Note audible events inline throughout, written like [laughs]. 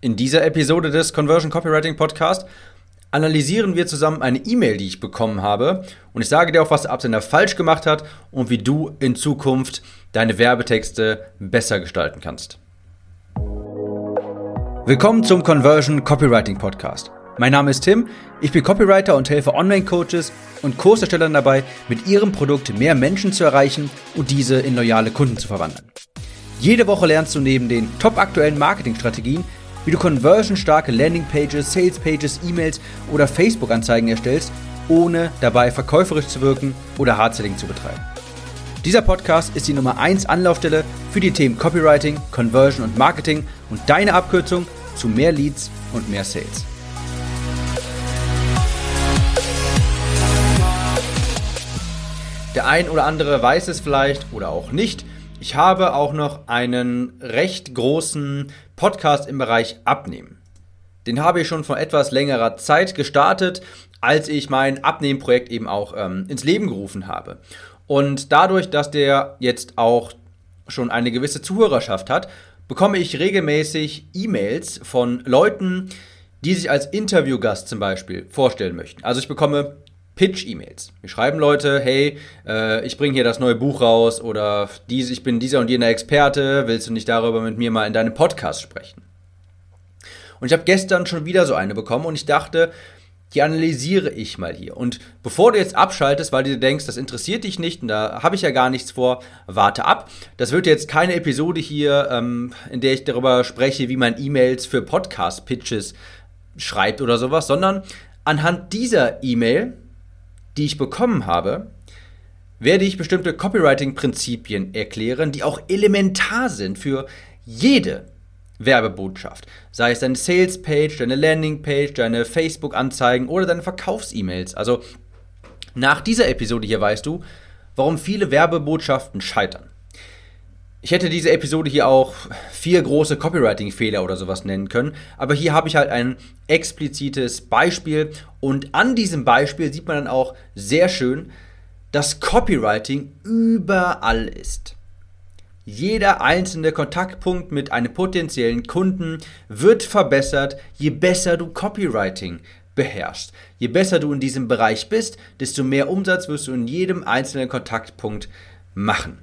In dieser Episode des Conversion Copywriting Podcast analysieren wir zusammen eine E-Mail, die ich bekommen habe und ich sage dir auch, was der Absender falsch gemacht hat und wie du in Zukunft deine Werbetexte besser gestalten kannst. Willkommen zum Conversion Copywriting Podcast. Mein Name ist Tim, ich bin Copywriter und helfe Online-Coaches und Kurserstellern dabei, mit ihrem Produkt mehr Menschen zu erreichen und diese in loyale Kunden zu verwandeln. Jede Woche lernst du neben den top aktuellen Marketingstrategien, wie du conversionstarke Landingpages, Salespages, E-Mails oder Facebook-Anzeigen erstellst, ohne dabei verkäuferisch zu wirken oder Hardselling zu betreiben. Dieser Podcast ist die Nummer 1 Anlaufstelle für die Themen Copywriting, Conversion und Marketing und deine Abkürzung zu mehr Leads und mehr Sales. Der ein oder andere weiß es vielleicht oder auch nicht. Ich habe auch noch einen recht großen Podcast im Bereich Abnehmen. Den habe ich schon vor etwas längerer Zeit gestartet, als ich mein Abnehmprojekt eben auch ähm, ins Leben gerufen habe. Und dadurch, dass der jetzt auch schon eine gewisse Zuhörerschaft hat, bekomme ich regelmäßig E-Mails von Leuten, die sich als Interviewgast zum Beispiel vorstellen möchten. Also ich bekomme Pitch-E-Mails. Wir schreiben Leute, hey, äh, ich bringe hier das neue Buch raus oder dies, ich bin dieser und jener Experte, willst du nicht darüber mit mir mal in deinem Podcast sprechen? Und ich habe gestern schon wieder so eine bekommen und ich dachte, die analysiere ich mal hier. Und bevor du jetzt abschaltest, weil du denkst, das interessiert dich nicht und da habe ich ja gar nichts vor, warte ab. Das wird jetzt keine Episode hier, ähm, in der ich darüber spreche, wie man E-Mails für Podcast-Pitches schreibt oder sowas, sondern anhand dieser E-Mail die ich bekommen habe, werde ich bestimmte Copywriting-Prinzipien erklären, die auch elementar sind für jede Werbebotschaft. Sei es deine Sales-Page, deine Landing-Page, deine Facebook-Anzeigen oder deine Verkaufs-E-Mails. Also nach dieser Episode hier weißt du, warum viele Werbebotschaften scheitern. Ich hätte diese Episode hier auch vier große Copywriting-Fehler oder sowas nennen können, aber hier habe ich halt ein explizites Beispiel und an diesem Beispiel sieht man dann auch sehr schön, dass Copywriting überall ist. Jeder einzelne Kontaktpunkt mit einem potenziellen Kunden wird verbessert, je besser du Copywriting beherrschst. Je besser du in diesem Bereich bist, desto mehr Umsatz wirst du in jedem einzelnen Kontaktpunkt machen.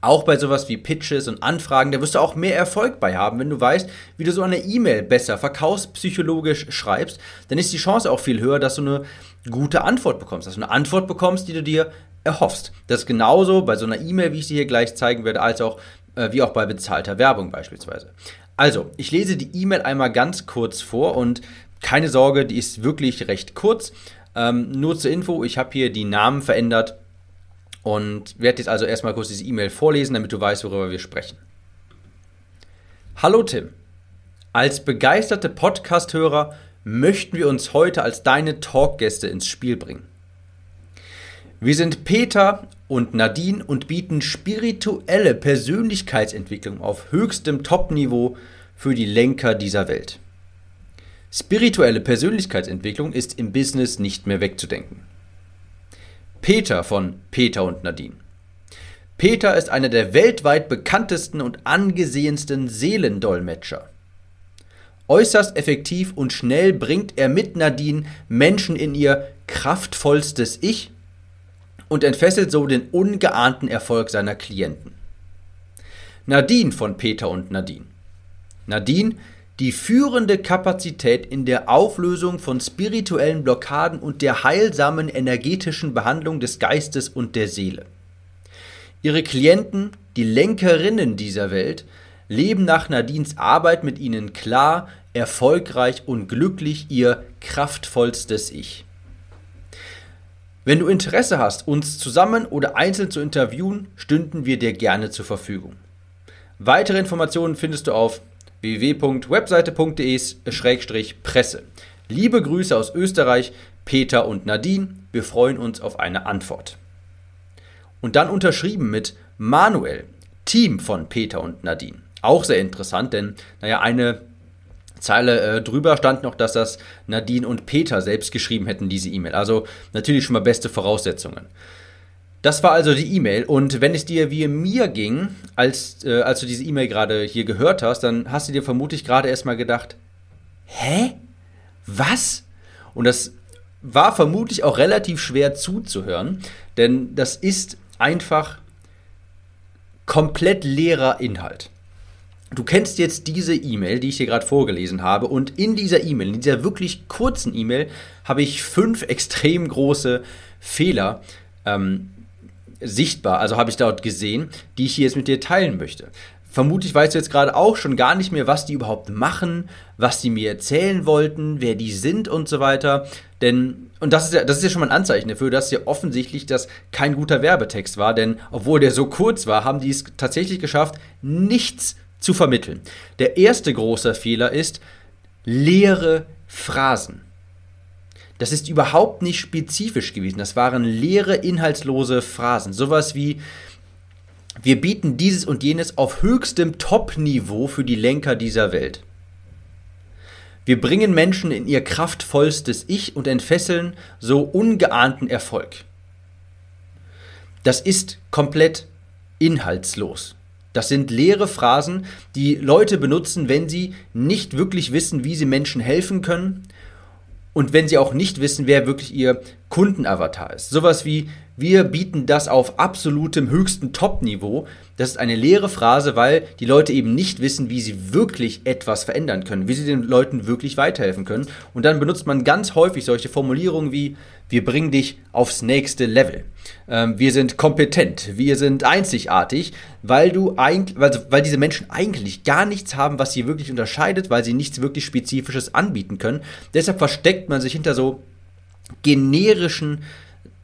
Auch bei sowas wie Pitches und Anfragen, da wirst du auch mehr Erfolg bei haben, wenn du weißt, wie du so eine E-Mail besser verkaufspsychologisch schreibst, dann ist die Chance auch viel höher, dass du eine gute Antwort bekommst, dass du eine Antwort bekommst, die du dir erhoffst. Das ist genauso bei so einer E-Mail, wie ich sie hier gleich zeigen werde, als auch äh, wie auch bei bezahlter Werbung beispielsweise. Also, ich lese die E-Mail einmal ganz kurz vor und keine Sorge, die ist wirklich recht kurz. Ähm, nur zur Info, ich habe hier die Namen verändert und werde jetzt also erstmal kurz diese E-Mail vorlesen, damit du weißt, worüber wir sprechen. Hallo Tim. Als begeisterte Podcast-Hörer möchten wir uns heute als deine Talkgäste ins Spiel bringen. Wir sind Peter und Nadine und bieten spirituelle Persönlichkeitsentwicklung auf höchstem Top-Niveau für die Lenker dieser Welt. Spirituelle Persönlichkeitsentwicklung ist im Business nicht mehr wegzudenken. Peter von Peter und Nadine. Peter ist einer der weltweit bekanntesten und angesehensten Seelendolmetscher. Äußerst effektiv und schnell bringt er mit Nadine Menschen in ihr kraftvollstes Ich und entfesselt so den ungeahnten Erfolg seiner Klienten. Nadine von Peter und Nadine. Nadine die führende Kapazität in der Auflösung von spirituellen Blockaden und der heilsamen energetischen Behandlung des Geistes und der Seele. Ihre Klienten, die Lenkerinnen dieser Welt, leben nach Nadines Arbeit mit ihnen klar, erfolgreich und glücklich ihr kraftvollstes Ich. Wenn du Interesse hast, uns zusammen oder einzeln zu interviewen, stünden wir dir gerne zur Verfügung. Weitere Informationen findest du auf www.webseite.de-presse. Liebe Grüße aus Österreich, Peter und Nadine. Wir freuen uns auf eine Antwort. Und dann unterschrieben mit Manuel, Team von Peter und Nadine. Auch sehr interessant, denn naja, eine Zeile äh, drüber stand noch, dass das Nadine und Peter selbst geschrieben hätten, diese E-Mail. Also natürlich schon mal beste Voraussetzungen. Das war also die E-Mail. Und wenn es dir wie mir ging, als, äh, als du diese E-Mail gerade hier gehört hast, dann hast du dir vermutlich gerade erstmal gedacht, hä? Was? Und das war vermutlich auch relativ schwer zuzuhören, denn das ist einfach komplett leerer Inhalt. Du kennst jetzt diese E-Mail, die ich dir gerade vorgelesen habe, und in dieser E-Mail, in dieser wirklich kurzen E-Mail, habe ich fünf [laughs] extrem große Fehler ähm, sichtbar, also habe ich dort gesehen, die ich hier jetzt mit dir teilen möchte. Vermutlich weißt du jetzt gerade auch schon gar nicht mehr, was die überhaupt machen, was die mir erzählen wollten, wer die sind und so weiter. Denn, und das ist ja, das ist ja schon mal ein Anzeichen dafür, dass ja offensichtlich das kein guter Werbetext war, denn obwohl der so kurz war, haben die es tatsächlich geschafft, nichts zu vermitteln. Der erste große Fehler ist leere Phrasen. Das ist überhaupt nicht spezifisch gewesen. Das waren leere, inhaltslose Phrasen. Sowas wie, wir bieten dieses und jenes auf höchstem Top-Niveau für die Lenker dieser Welt. Wir bringen Menschen in ihr kraftvollstes Ich und entfesseln so ungeahnten Erfolg. Das ist komplett inhaltslos. Das sind leere Phrasen, die Leute benutzen, wenn sie nicht wirklich wissen, wie sie Menschen helfen können und wenn sie auch nicht wissen, wer wirklich ihr Kundenavatar ist. Sowas wie, wir bieten das auf absolutem höchsten Top-Niveau. Das ist eine leere Phrase, weil die Leute eben nicht wissen, wie sie wirklich etwas verändern können, wie sie den Leuten wirklich weiterhelfen können. Und dann benutzt man ganz häufig solche Formulierungen wie, wir bringen dich aufs nächste Level. Ähm, wir sind kompetent, wir sind einzigartig, weil du eigentlich, weil, weil diese Menschen eigentlich gar nichts haben, was sie wirklich unterscheidet, weil sie nichts wirklich Spezifisches anbieten können. Deshalb versteckt man sich hinter so generischen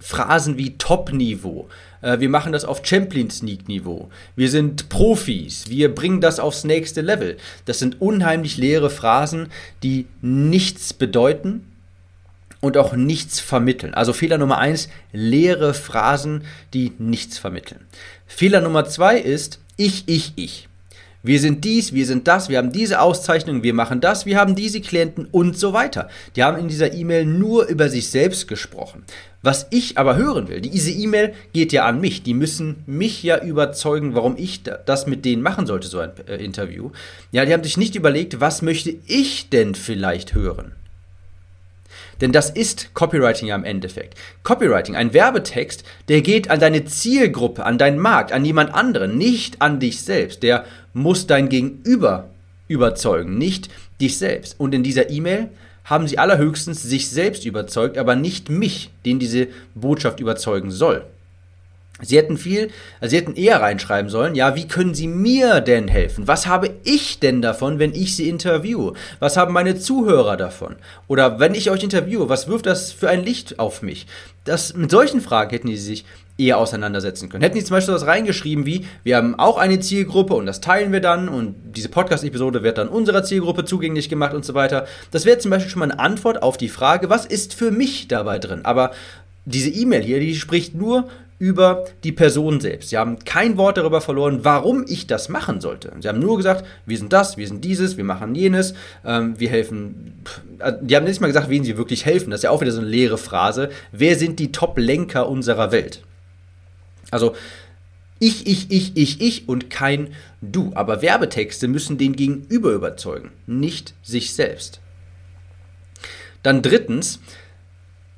Phrasen wie Top-Niveau. Äh, wir machen das auf Champions League-Niveau. Wir sind Profis. Wir bringen das aufs nächste Level. Das sind unheimlich leere Phrasen, die nichts bedeuten und auch nichts vermitteln. Also Fehler Nummer eins, leere Phrasen, die nichts vermitteln. Fehler Nummer zwei ist ich, ich, ich. Wir sind dies, wir sind das, wir haben diese Auszeichnung, wir machen das, wir haben diese Klienten und so weiter. Die haben in dieser E-Mail nur über sich selbst gesprochen. Was ich aber hören will, diese E-Mail geht ja an mich. Die müssen mich ja überzeugen, warum ich das mit denen machen sollte, so ein äh, Interview. Ja, die haben sich nicht überlegt, was möchte ich denn vielleicht hören? Denn das ist Copywriting ja im Endeffekt. Copywriting, ein Werbetext, der geht an deine Zielgruppe, an deinen Markt, an jemand anderen, nicht an dich selbst. Der muss dein Gegenüber überzeugen, nicht dich selbst. Und in dieser E-Mail haben sie allerhöchstens sich selbst überzeugt, aber nicht mich, den diese Botschaft überzeugen soll. Sie hätten viel, also sie hätten eher reinschreiben sollen, ja, wie können Sie mir denn helfen? Was habe ich denn davon, wenn ich Sie interviewe? Was haben meine Zuhörer davon? Oder wenn ich euch interviewe, was wirft das für ein Licht auf mich? Das, mit solchen Fragen hätten sie sich eher auseinandersetzen können. Hätten die zum Beispiel was reingeschrieben wie, wir haben auch eine Zielgruppe und das teilen wir dann und diese Podcast-Episode wird dann unserer Zielgruppe zugänglich gemacht und so weiter. Das wäre zum Beispiel schon mal eine Antwort auf die Frage, was ist für mich dabei drin? Aber diese E-Mail hier, die spricht nur über die Person selbst. Sie haben kein Wort darüber verloren, warum ich das machen sollte. Sie haben nur gesagt, wir sind das, wir sind dieses, wir machen jenes, ähm, wir helfen. Äh, die haben nicht mal gesagt, wen sie wirklich helfen. Das ist ja auch wieder so eine leere Phrase. Wer sind die Top-Lenker unserer Welt? Also ich, ich, ich, ich, ich und kein Du. Aber Werbetexte müssen den Gegenüber überzeugen, nicht sich selbst. Dann drittens,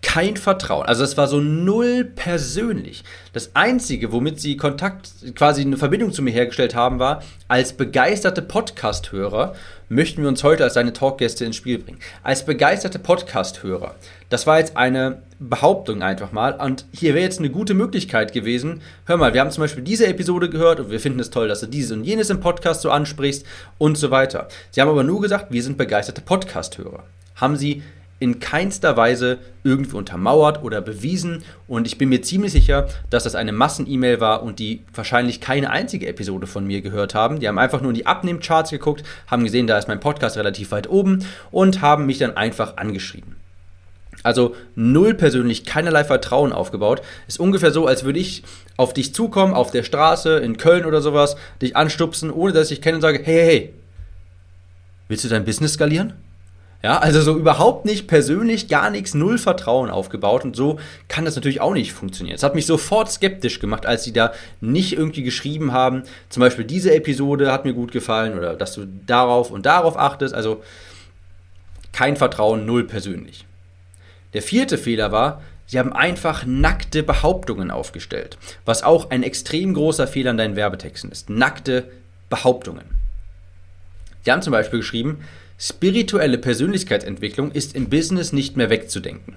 kein Vertrauen. Also es war so null persönlich. Das Einzige, womit sie Kontakt, quasi eine Verbindung zu mir hergestellt haben, war, als begeisterte Podcast-Hörer möchten wir uns heute als deine Talkgäste ins Spiel bringen. Als begeisterte Podcast-Hörer. Das war jetzt eine Behauptung einfach mal. Und hier wäre jetzt eine gute Möglichkeit gewesen. Hör mal, wir haben zum Beispiel diese Episode gehört und wir finden es toll, dass du dieses und jenes im Podcast so ansprichst und so weiter. Sie haben aber nur gesagt, wir sind begeisterte Podcast-Hörer. Haben sie in keinster Weise irgendwie untermauert oder bewiesen und ich bin mir ziemlich sicher, dass das eine Massen-E-Mail war und die wahrscheinlich keine einzige Episode von mir gehört haben. Die haben einfach nur in die Abnehmcharts geguckt, haben gesehen, da ist mein Podcast relativ weit oben und haben mich dann einfach angeschrieben. Also null persönlich, keinerlei Vertrauen aufgebaut. Ist ungefähr so, als würde ich auf dich zukommen, auf der Straße, in Köln oder sowas, dich anstupsen, ohne dass ich kenne und sage, hey, hey, hey, willst du dein Business skalieren? Ja, also so überhaupt nicht persönlich, gar nichts, null Vertrauen aufgebaut und so kann das natürlich auch nicht funktionieren. Es hat mich sofort skeptisch gemacht, als sie da nicht irgendwie geschrieben haben, zum Beispiel diese Episode hat mir gut gefallen oder dass du darauf und darauf achtest. Also kein Vertrauen, null persönlich. Der vierte Fehler war, sie haben einfach nackte Behauptungen aufgestellt, was auch ein extrem großer Fehler in deinen Werbetexten ist. Nackte Behauptungen. Sie haben zum Beispiel geschrieben, spirituelle Persönlichkeitsentwicklung ist im Business nicht mehr wegzudenken.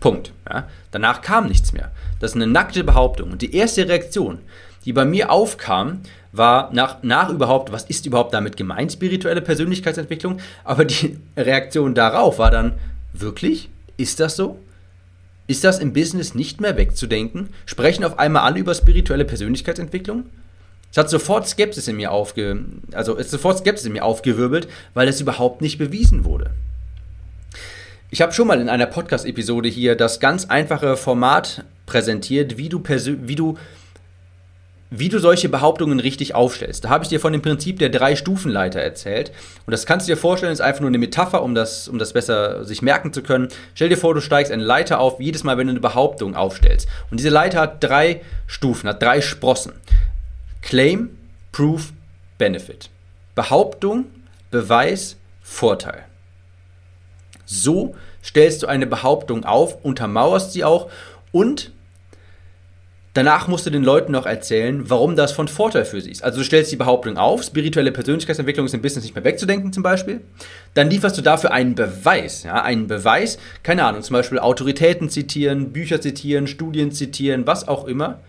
Punkt. Ja? Danach kam nichts mehr. Das ist eine nackte Behauptung. Und die erste Reaktion, die bei mir aufkam, war nach, nach überhaupt, was ist überhaupt damit gemeint, spirituelle Persönlichkeitsentwicklung? Aber die [laughs] Reaktion darauf war dann, wirklich? Ist das so? Ist das im Business nicht mehr wegzudenken? Sprechen auf einmal alle über spirituelle Persönlichkeitsentwicklung? Es hat sofort Skepsis in mir aufge, also ist sofort Skepsis in mir aufgewirbelt, weil es überhaupt nicht bewiesen wurde. Ich habe schon mal in einer Podcast-Episode hier das ganz einfache Format präsentiert, wie du, wie du wie du solche Behauptungen richtig aufstellst. Da habe ich dir von dem Prinzip der drei Stufenleiter erzählt. Und das kannst du dir vorstellen, ist einfach nur eine Metapher, um das, um das besser sich merken zu können. Stell dir vor, du steigst eine Leiter auf, jedes Mal, wenn du eine Behauptung aufstellst. Und diese Leiter hat drei Stufen, hat drei Sprossen. Claim, Proof, Benefit. Behauptung, Beweis, Vorteil. So stellst du eine Behauptung auf, untermauerst sie auch und Danach musst du den Leuten noch erzählen, warum das von Vorteil für sie ist. Also du stellst die Behauptung auf, spirituelle Persönlichkeitsentwicklung ist im Business nicht mehr wegzudenken zum Beispiel. Dann lieferst du dafür einen Beweis. Ja, einen Beweis, keine Ahnung, zum Beispiel Autoritäten zitieren, Bücher zitieren, Studien zitieren, was auch immer.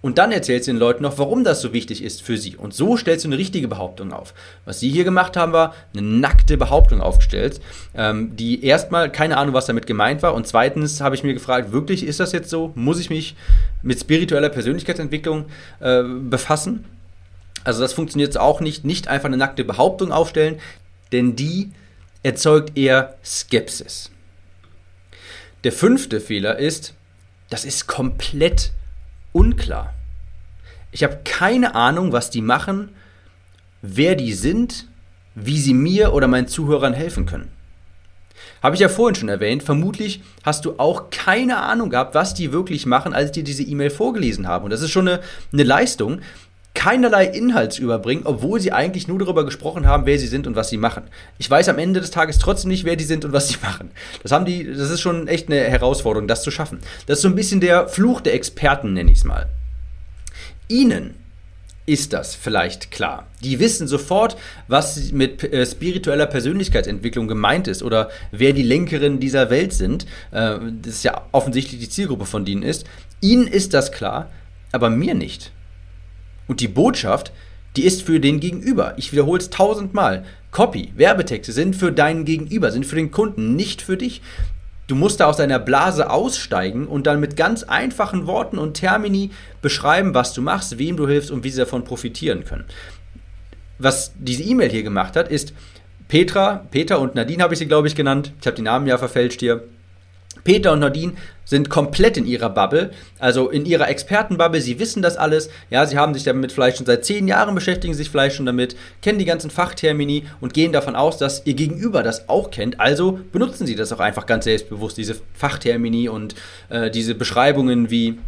Und dann erzählst du den Leuten noch, warum das so wichtig ist für sie. Und so stellst du eine richtige Behauptung auf. Was sie hier gemacht haben, war eine nackte Behauptung aufgestellt, ähm, die erstmal keine Ahnung, was damit gemeint war. Und zweitens habe ich mir gefragt, wirklich ist das jetzt so? Muss ich mich mit spiritueller Persönlichkeitsentwicklung äh, befassen? Also das funktioniert auch nicht. Nicht einfach eine nackte Behauptung aufstellen, denn die erzeugt eher Skepsis. Der fünfte Fehler ist, das ist komplett unklar. Ich habe keine Ahnung, was die machen, wer die sind, wie sie mir oder meinen Zuhörern helfen können. Habe ich ja vorhin schon erwähnt, vermutlich hast du auch keine Ahnung gehabt, was die wirklich machen, als ich dir diese E-Mail vorgelesen habe. Und das ist schon eine, eine Leistung, keinerlei Inhalts überbringen, obwohl sie eigentlich nur darüber gesprochen haben, wer sie sind und was sie machen. Ich weiß am Ende des Tages trotzdem nicht, wer die sind und was sie [laughs] machen. Das haben die, das ist schon echt eine Herausforderung, das zu schaffen. Das ist so ein bisschen der Fluch der Experten, nenne ich es mal. Ihnen ist das vielleicht klar. Die wissen sofort, was mit äh, spiritueller Persönlichkeitsentwicklung gemeint ist oder wer die Lenkerinnen dieser Welt sind. Äh, das ist ja offensichtlich die Zielgruppe von denen ist. Ihnen ist das klar, aber mir nicht. Und die Botschaft, die ist für den Gegenüber. Ich wiederhole es tausendmal. Copy, Werbetexte sind für deinen Gegenüber, sind für den Kunden, nicht für dich. Du musst da aus deiner Blase aussteigen und dann mit ganz einfachen Worten und Termini beschreiben, was du machst, wem du hilfst und wie sie davon profitieren können. Was diese E-Mail hier gemacht hat, ist Petra, Peter und Nadine habe ich sie, glaube ich, genannt. Ich habe die Namen ja verfälscht hier. Peter und Nadine sind komplett in ihrer Bubble, also in ihrer Expertenbubble. Sie wissen das alles. Ja, sie haben sich damit vielleicht schon seit zehn Jahren beschäftigen sich vielleicht schon damit, kennen die ganzen Fachtermini und gehen davon aus, dass ihr Gegenüber das auch kennt. Also benutzen sie das auch einfach ganz selbstbewusst, diese Fachtermini und äh, diese Beschreibungen wie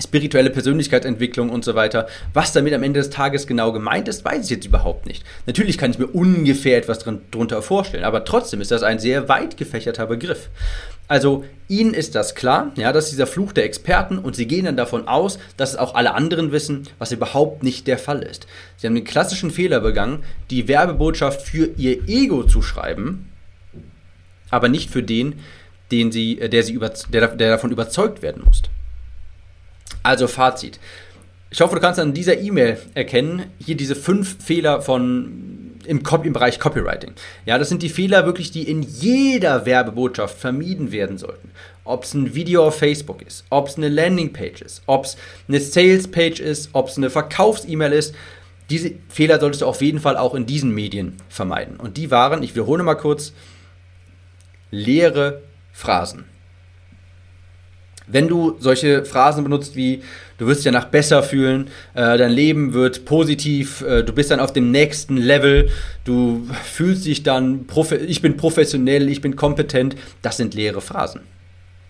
spirituelle Persönlichkeitsentwicklung und so weiter. Was damit am Ende des Tages genau gemeint ist, weiß ich jetzt überhaupt nicht. Natürlich kann ich mir ungefähr etwas drunter vorstellen, aber trotzdem ist das ein sehr weit gefächerter Begriff. Also ihnen ist das klar, ja, das ist dieser Fluch der Experten und sie gehen dann davon aus, dass es auch alle anderen wissen, was überhaupt nicht der Fall ist. Sie haben den klassischen Fehler begangen, die Werbebotschaft für ihr Ego zu schreiben, aber nicht für den, den sie, äh, der, sie über, der, der davon überzeugt werden muss. Also Fazit. Ich hoffe, du kannst an dieser E-Mail erkennen, hier diese fünf Fehler von im, im Bereich Copywriting. Ja, das sind die Fehler wirklich, die in jeder Werbebotschaft vermieden werden sollten. Ob es ein Video auf Facebook ist, ob es eine Landingpage ist, ob es eine Salespage ist, ob es eine Verkaufs-E-Mail ist. Diese Fehler solltest du auf jeden Fall auch in diesen Medien vermeiden. Und die waren, ich wiederhole mal kurz, leere Phrasen. Wenn du solche Phrasen benutzt wie, du wirst dich danach besser fühlen, äh, dein Leben wird positiv, äh, du bist dann auf dem nächsten Level, du fühlst dich dann, ich bin professionell, ich bin kompetent, das sind leere Phrasen.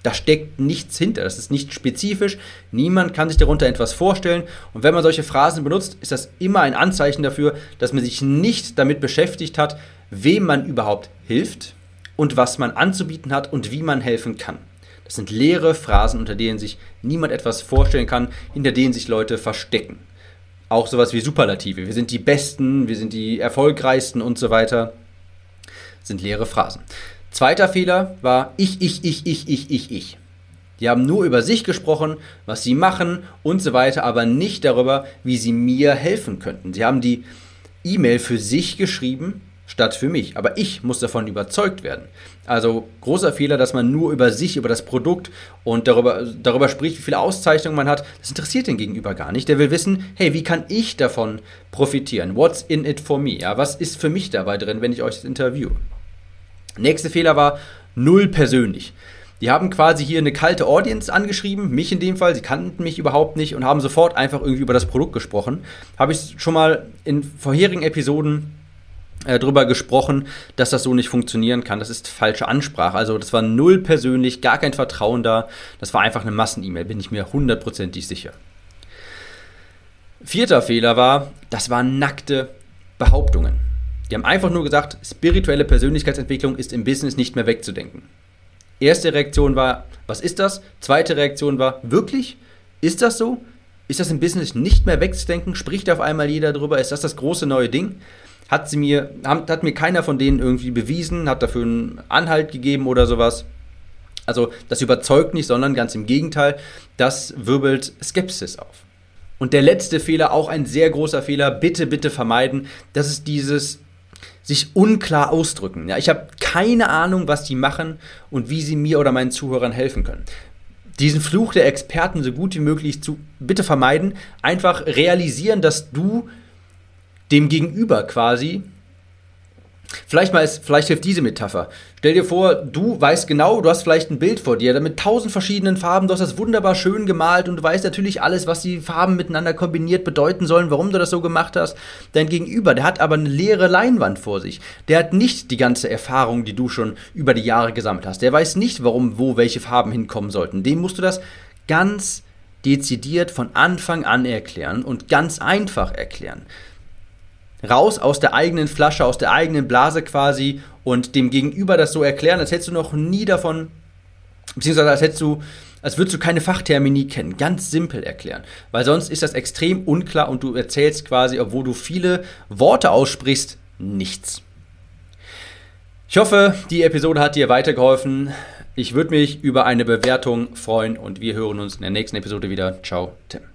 Da steckt nichts hinter, das ist nicht spezifisch, niemand kann sich darunter etwas vorstellen und wenn man solche Phrasen benutzt, ist das immer ein Anzeichen dafür, dass man sich nicht damit beschäftigt hat, wem man überhaupt hilft und was man anzubieten hat und wie man helfen kann. Das sind leere Phrasen, unter denen sich niemand etwas vorstellen kann, hinter denen sich Leute verstecken. Auch sowas wie Superlative. Wir sind die Besten, wir sind die Erfolgreichsten und so weiter. Das sind leere Phrasen. Zweiter Fehler war ich, ich, ich, ich, ich, ich, ich. Die haben nur über sich gesprochen, was sie machen und so weiter, aber nicht darüber, wie sie mir helfen könnten. Sie haben die E-Mail für sich geschrieben statt für mich. Aber ich muss davon überzeugt werden. Also großer Fehler, dass man nur über sich, über das Produkt und darüber, darüber spricht, wie viele Auszeichnungen man hat. Das interessiert den Gegenüber gar nicht. Der will wissen, hey, wie kann ich davon profitieren? What's in it for me? Ja, was ist für mich dabei drin, wenn ich euch das interview? Nächster Fehler war null persönlich. Die haben quasi hier eine kalte Audience angeschrieben, mich in dem Fall, sie kannten mich überhaupt nicht und haben sofort einfach irgendwie über das Produkt gesprochen. Habe ich schon mal in vorherigen Episoden drüber gesprochen, dass das so nicht funktionieren kann. Das ist falsche Ansprache. Also das war null persönlich, gar kein Vertrauen da. Das war einfach eine Massen-E-Mail, bin ich mir hundertprozentig sicher. Vierter Fehler war, das waren nackte Behauptungen. Die haben einfach nur gesagt, spirituelle Persönlichkeitsentwicklung ist im Business nicht mehr wegzudenken. Erste Reaktion war, was ist das? Zweite Reaktion war, wirklich? Ist das so? Ist das im Business nicht mehr wegzudenken? Spricht auf einmal jeder drüber? Ist das das große neue Ding? hat sie mir, hat mir keiner von denen irgendwie bewiesen, hat dafür einen Anhalt gegeben oder sowas. Also das überzeugt nicht, sondern ganz im Gegenteil, das wirbelt Skepsis auf. Und der letzte Fehler, auch ein sehr großer Fehler, bitte, bitte vermeiden, das ist dieses sich unklar ausdrücken. Ja, ich habe keine Ahnung, was die machen und wie sie mir oder meinen Zuhörern helfen können. Diesen Fluch der Experten so gut wie möglich zu bitte vermeiden, einfach realisieren, dass du dem Gegenüber quasi. Vielleicht, mal ist, vielleicht hilft diese Metapher. Stell dir vor, du weißt genau, du hast vielleicht ein Bild vor dir mit tausend verschiedenen Farben, du hast das wunderbar schön gemalt und du weißt natürlich alles, was die Farben miteinander kombiniert bedeuten sollen, warum du das so gemacht hast. Dein Gegenüber, der hat aber eine leere Leinwand vor sich. Der hat nicht die ganze Erfahrung, die du schon über die Jahre gesammelt hast. Der weiß nicht, warum, wo welche Farben hinkommen sollten. Dem musst du das ganz dezidiert von Anfang an erklären und ganz einfach erklären raus aus der eigenen Flasche, aus der eigenen Blase quasi und dem Gegenüber das so erklären, als hättest du noch nie davon, beziehungsweise als hättest du, als würdest du keine Fachtermini kennen. Ganz simpel erklären. Weil sonst ist das extrem unklar und du erzählst quasi, obwohl du viele Worte aussprichst, nichts. Ich hoffe, die Episode hat dir weitergeholfen. Ich würde mich über eine Bewertung freuen und wir hören uns in der nächsten Episode wieder. Ciao, Tim.